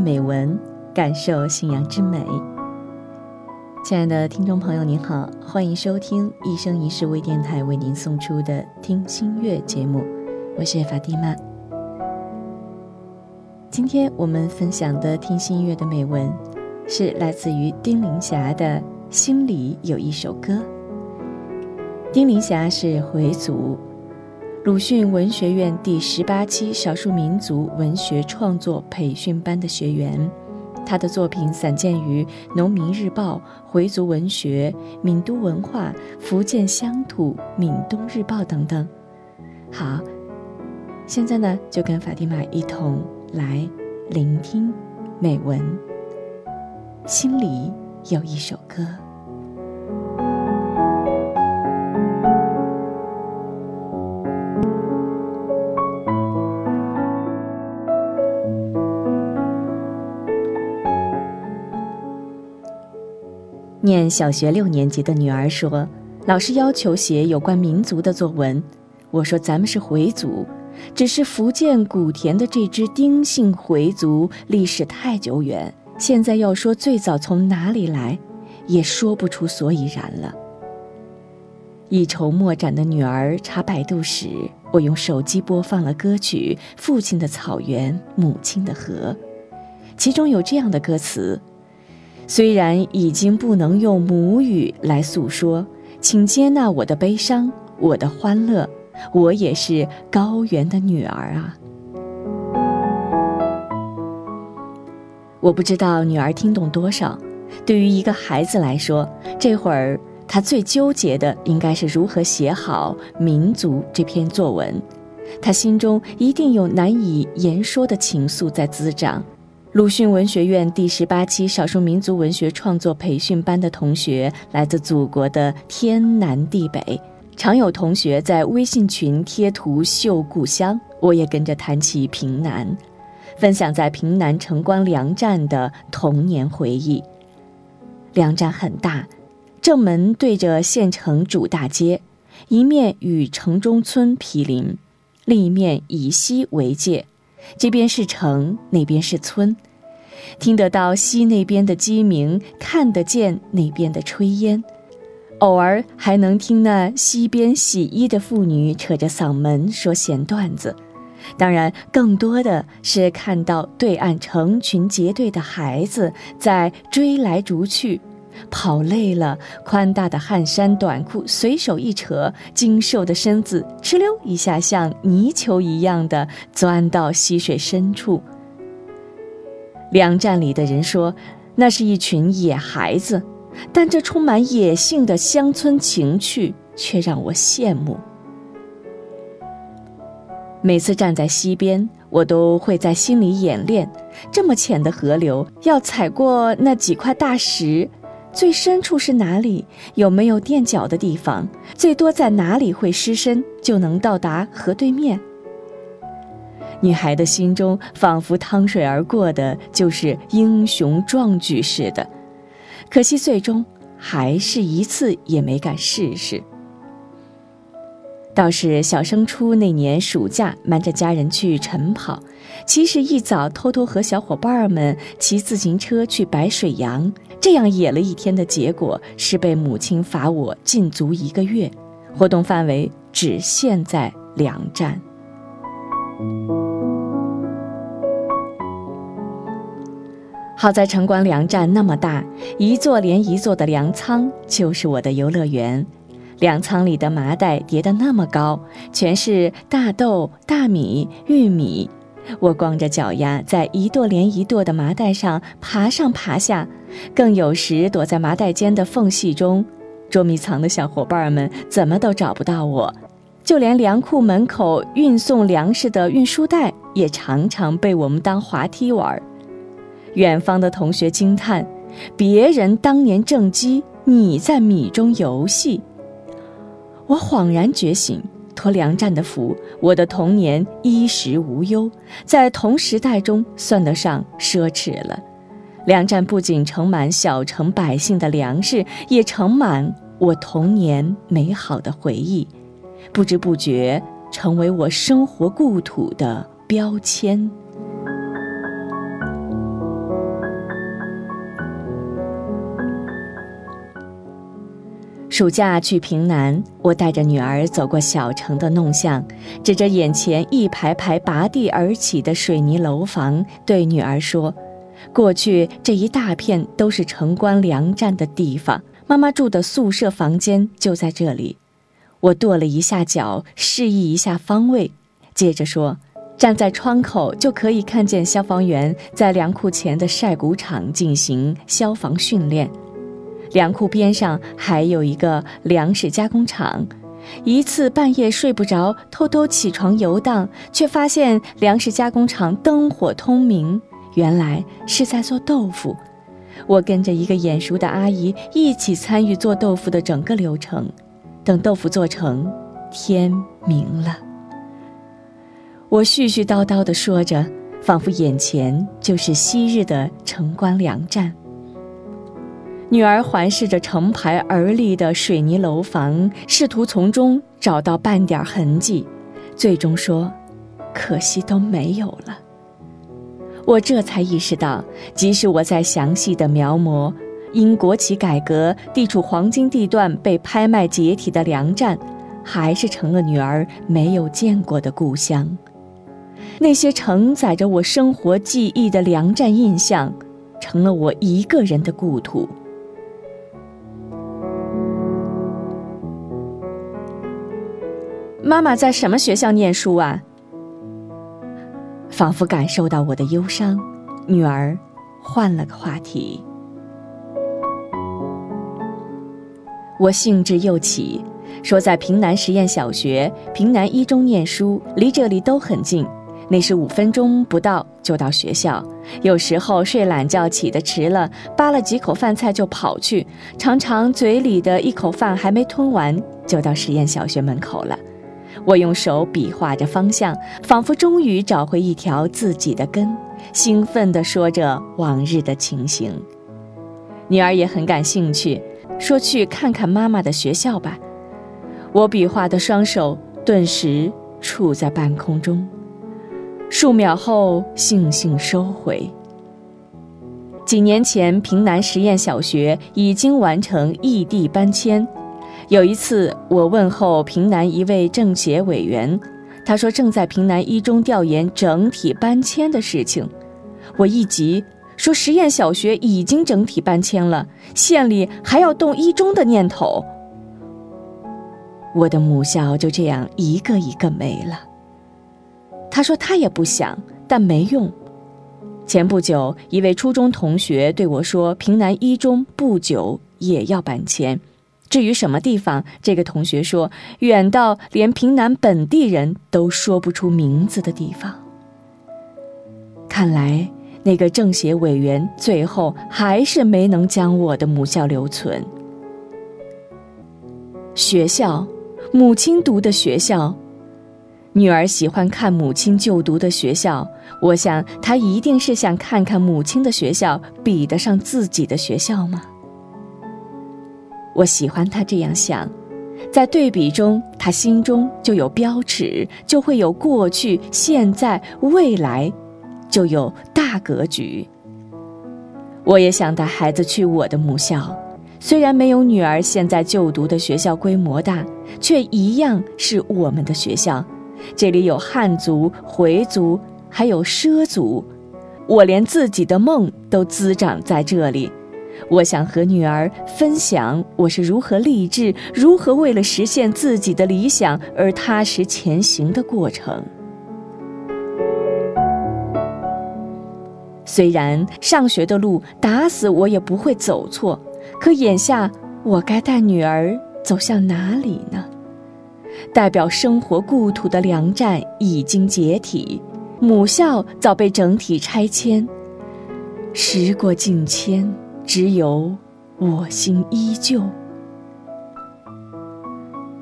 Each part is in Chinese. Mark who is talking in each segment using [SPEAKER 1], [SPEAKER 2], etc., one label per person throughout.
[SPEAKER 1] 美文，感受信仰之美。亲爱的听众朋友，您好，欢迎收听一生一世微电台为您送出的《听心悦》节目，我是法蒂玛。今天我们分享的《听心悦》的美文，是来自于丁玲霞的《心里有一首歌》。丁玲霞是回族。鲁迅文学院第十八期少数民族文学创作培训班的学员，他的作品散见于《农民日报》《回族文学》《闽都文化》《福建乡土》《闽东日报》等等。好，现在呢，就跟法蒂玛一同来聆听美文。心里有一首歌。念小学六年级的女儿说：“老师要求写有关民族的作文。”我说：“咱们是回族，只是福建古田的这支丁姓回族历史太久远，现在要说最早从哪里来，也说不出所以然了。”一筹莫展的女儿查百度时，我用手机播放了歌曲《父亲的草原，母亲的河》，其中有这样的歌词。虽然已经不能用母语来诉说，请接纳我的悲伤，我的欢乐，我也是高原的女儿啊！我不知道女儿听懂多少。对于一个孩子来说，这会儿他最纠结的应该是如何写好《民族》这篇作文，他心中一定有难以言说的情愫在滋长。鲁迅文学院第十八期少数民族文学创作培训班的同学来自祖国的天南地北，常有同学在微信群贴图秀故乡，我也跟着谈起平南，分享在平南城关粮站的童年回忆。粮站很大，正门对着县城主大街，一面与城中村毗邻，另一面以西为界。这边是城，那边是村，听得到西那边的鸡鸣，看得见那边的炊烟，偶尔还能听那西边洗衣的妇女扯着嗓门说闲段子。当然，更多的是看到对岸成群结队的孩子在追来逐去。跑累了，宽大的汗衫短裤随手一扯，精瘦的身子哧溜一下，像泥鳅一样的钻到溪水深处。粮站里的人说，那是一群野孩子，但这充满野性的乡村情趣却让我羡慕。每次站在溪边，我都会在心里演练：这么浅的河流，要踩过那几块大石。最深处是哪里？有没有垫脚的地方？最多在哪里会失身，就能到达河对面？女孩的心中仿佛趟水而过的就是英雄壮举似的，可惜最终还是一次也没敢试试。倒是小升初那年暑假，瞒着家人去晨跑，其实一早偷偷和小伙伴们骑自行车去白水洋。这样野了一天的结果是被母亲罚我禁足一个月，活动范围只限在粮站。好在城关粮站那么大，一座连一座的粮仓就是我的游乐园。粮仓里的麻袋叠得那么高，全是大豆、大米、玉米。我光着脚丫在一垛连一垛的麻袋上爬上爬下，更有时躲在麻袋间的缝隙中捉迷藏的小伙伴们怎么都找不到我，就连粮库门口运送粮食的运输带也常常被我们当滑梯玩。远方的同学惊叹：“别人当年正饥，你在米中游戏。”我恍然觉醒。托粮站的福，我的童年衣食无忧，在同时代中算得上奢侈了。粮站不仅盛满小城百姓的粮食，也盛满我童年美好的回忆，不知不觉成为我生活故土的标签。暑假去平南，我带着女儿走过小城的弄巷，指着眼前一排排拔地而起的水泥楼房，对女儿说：“过去这一大片都是城关粮站的地方，妈妈住的宿舍房间就在这里。”我跺了一下脚，示意一下方位，接着说：“站在窗口就可以看见消防员在粮库前的晒谷场进行消防训练。”粮库边上还有一个粮食加工厂。一次半夜睡不着，偷偷起床游荡，却发现粮食加工厂灯火通明，原来是在做豆腐。我跟着一个眼熟的阿姨一起参与做豆腐的整个流程。等豆腐做成，天明了。我絮絮叨叨地说着，仿佛眼前就是昔日的城关粮站。女儿环视着成排而立的水泥楼房，试图从中找到半点痕迹，最终说：“可惜都没有了。”我这才意识到，即使我在详细的描摹因国企改革地处黄金地段被拍卖解体的粮站，还是成了女儿没有见过的故乡。那些承载着我生活记忆的粮站印象，成了我一个人的故土。妈妈在什么学校念书啊？仿佛感受到我的忧伤，女儿换了个话题。我兴致又起，说在平南实验小学、平南一中念书，离这里都很近，那是五分钟不到就到学校。有时候睡懒觉起得迟了，扒了几口饭菜就跑去，常常嘴里的一口饭还没吞完，就到实验小学门口了。我用手比划着方向，仿佛终于找回一条自己的根，兴奋地说着往日的情形。女儿也很感兴趣，说去看看妈妈的学校吧。我比划的双手顿时触在半空中，数秒后悻悻收回。几年前，平南实验小学已经完成异地搬迁。有一次，我问候平南一位政协委员，他说正在平南一中调研整体搬迁的事情。我一急，说实验小学已经整体搬迁了，县里还要动一中的念头。我的母校就这样一个一个没了。他说他也不想，但没用。前不久，一位初中同学对我说，平南一中不久也要搬迁。至于什么地方，这个同学说，远到连平南本地人都说不出名字的地方。看来那个政协委员最后还是没能将我的母校留存。学校，母亲读的学校，女儿喜欢看母亲就读的学校，我想她一定是想看看母亲的学校比得上自己的学校吗？我喜欢他这样想，在对比中，他心中就有标尺，就会有过去、现在、未来，就有大格局。我也想带孩子去我的母校，虽然没有女儿现在就读的学校规模大，却一样是我们的学校。这里有汉族、回族，还有畲族，我连自己的梦都滋长在这里。我想和女儿分享我是如何励志、如何为了实现自己的理想而踏实前行的过程。虽然上学的路打死我也不会走错，可眼下我该带女儿走向哪里呢？代表生活故土的粮站已经解体，母校早被整体拆迁。时过境迁。只有我心依旧，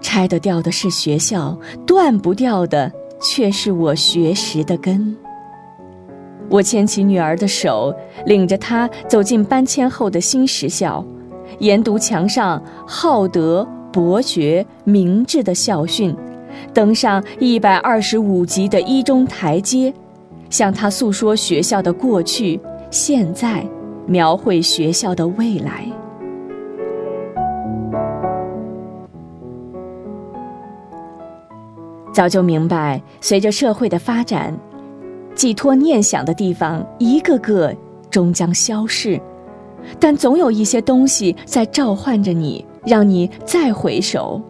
[SPEAKER 1] 拆得掉的是学校，断不掉的却是我学识的根。我牵起女儿的手，领着她走进搬迁后的新实校，研读墙上好德、博学、明智的校训，登上一百二十五级的一中台阶，向她诉说学校的过去、现在。描绘学校的未来。早就明白随着社会的发展寄托念想的地方一个个终将消逝但总有一些东西在召唤着你让你再回首。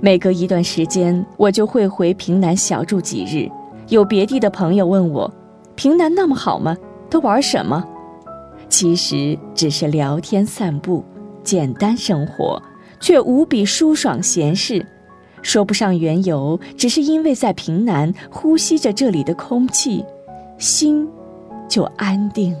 [SPEAKER 1] 每隔一段时间我就会回平南小住几日有别地的朋友问我平南那么好吗？都玩什么？其实只是聊天散步，简单生活，却无比舒爽闲适。说不上缘由，只是因为在平南呼吸着这里的空气，心就安定。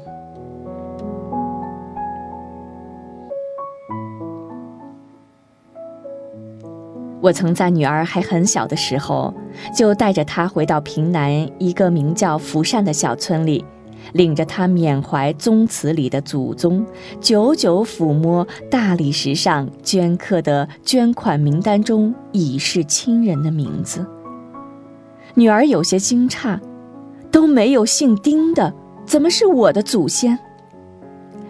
[SPEAKER 1] 我曾在女儿还很小的时候，就带着她回到平南一个名叫福善的小村里。领着他缅怀宗祠里的祖宗，久久抚摸大理石上镌刻的捐款名单中已逝亲人的名字。女儿有些惊诧：“都没有姓丁的，怎么是我的祖先？”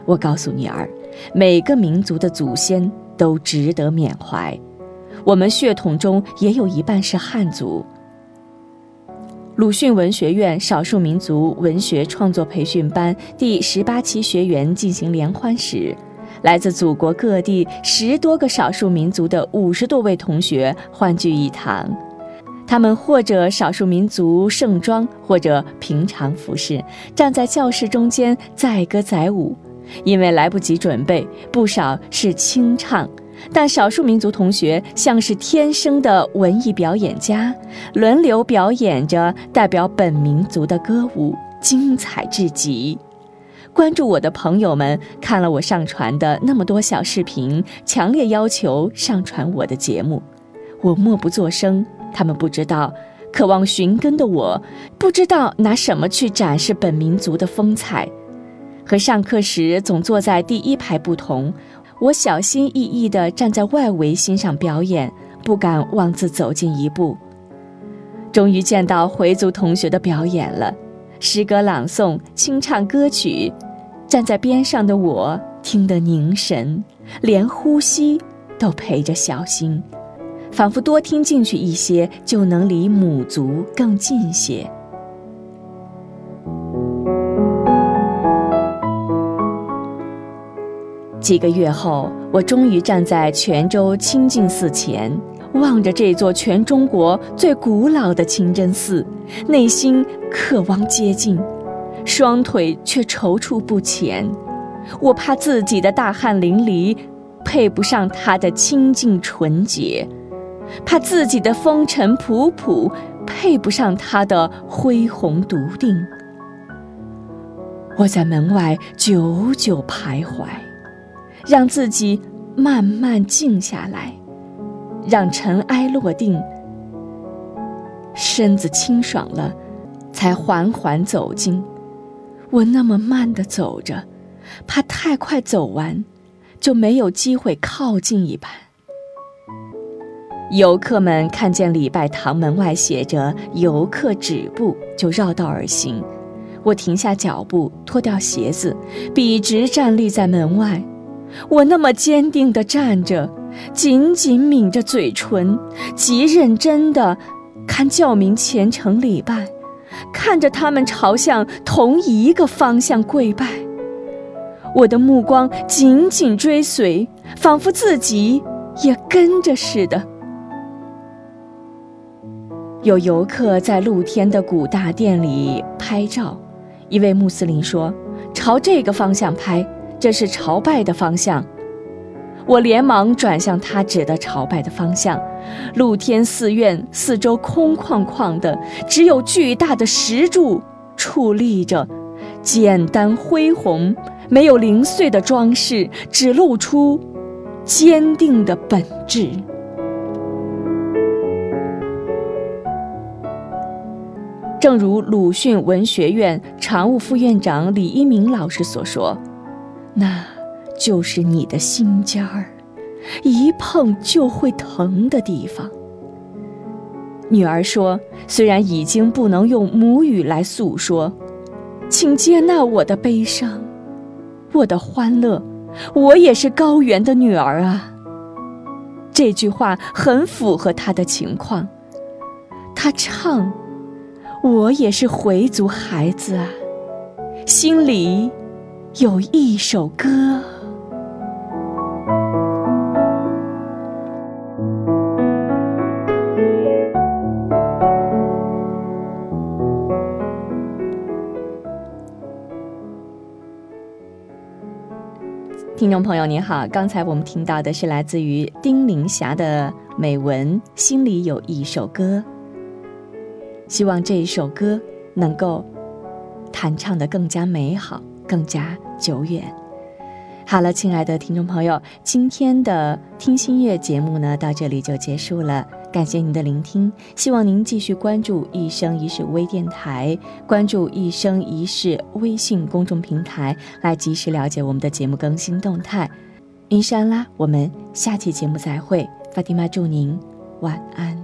[SPEAKER 1] 我告诉女儿：“每个民族的祖先都值得缅怀，我们血统中也有一半是汉族。”鲁迅文学院少数民族文学创作培训班第十八期学员进行联欢时，来自祖国各地十多个少数民族的五十多位同学欢聚一堂。他们或者少数民族盛装，或者平常服饰，站在教室中间载歌载舞。因为来不及准备，不少是清唱。但少数民族同学像是天生的文艺表演家，轮流表演着代表本民族的歌舞，精彩至极。关注我的朋友们看了我上传的那么多小视频，强烈要求上传我的节目。我默不作声，他们不知道，渴望寻根的我，不知道拿什么去展示本民族的风采。和上课时总坐在第一排不同。我小心翼翼地站在外围欣赏表演，不敢妄自走近一步。终于见到回族同学的表演了，诗歌朗诵、清唱歌曲，站在边上的我听得凝神，连呼吸都陪着小心，仿佛多听进去一些，就能离母族更近些。几个月后，我终于站在泉州清净寺前，望着这座全中国最古老的清真寺，内心渴望接近，双腿却踌躇不前。我怕自己的大汗淋漓，配不上它的清净纯洁；怕自己的风尘仆仆，配不上它的恢宏笃定。我在门外久久徘徊。让自己慢慢静下来，让尘埃落定，身子清爽了，才缓缓走近。我那么慢的走着，怕太快走完，就没有机会靠近一般。游客们看见礼拜堂门外写着“游客止步”，就绕道而行。我停下脚步，脱掉鞋子，笔直站立在门外。我那么坚定地站着，紧紧抿着嘴唇，极认真地看教民虔诚礼拜，看着他们朝向同一个方向跪拜。我的目光紧紧追随，仿佛自己也跟着似的。有游客在露天的古大殿里拍照，一位穆斯林说：“朝这个方向拍。”这是朝拜的方向，我连忙转向他指的朝拜的方向。露天寺院四周空旷旷的，只有巨大的石柱矗立着，简单恢宏，没有零碎的装饰，只露出坚定的本质。正如鲁迅文学院常务副院长李一鸣老师所说。那就是你的心尖儿，一碰就会疼的地方。女儿说：“虽然已经不能用母语来诉说，请接纳我的悲伤，我的欢乐，我也是高原的女儿啊。”这句话很符合她的情况。他唱：“我也是回族孩子啊，心里有一首歌。”听众朋友您好，刚才我们听到的是来自于丁玲霞的美文《心里有一首歌》，希望这一首歌能够弹唱的更加美好，更加久远。好了，亲爱的听众朋友，今天的听心乐节目呢，到这里就结束了。感谢您的聆听，希望您继续关注一生一世微电台，关注一生一世微信公众平台，来及时了解我们的节目更新动态。云山啦，我们下期节目再会。法蒂玛，祝您晚安。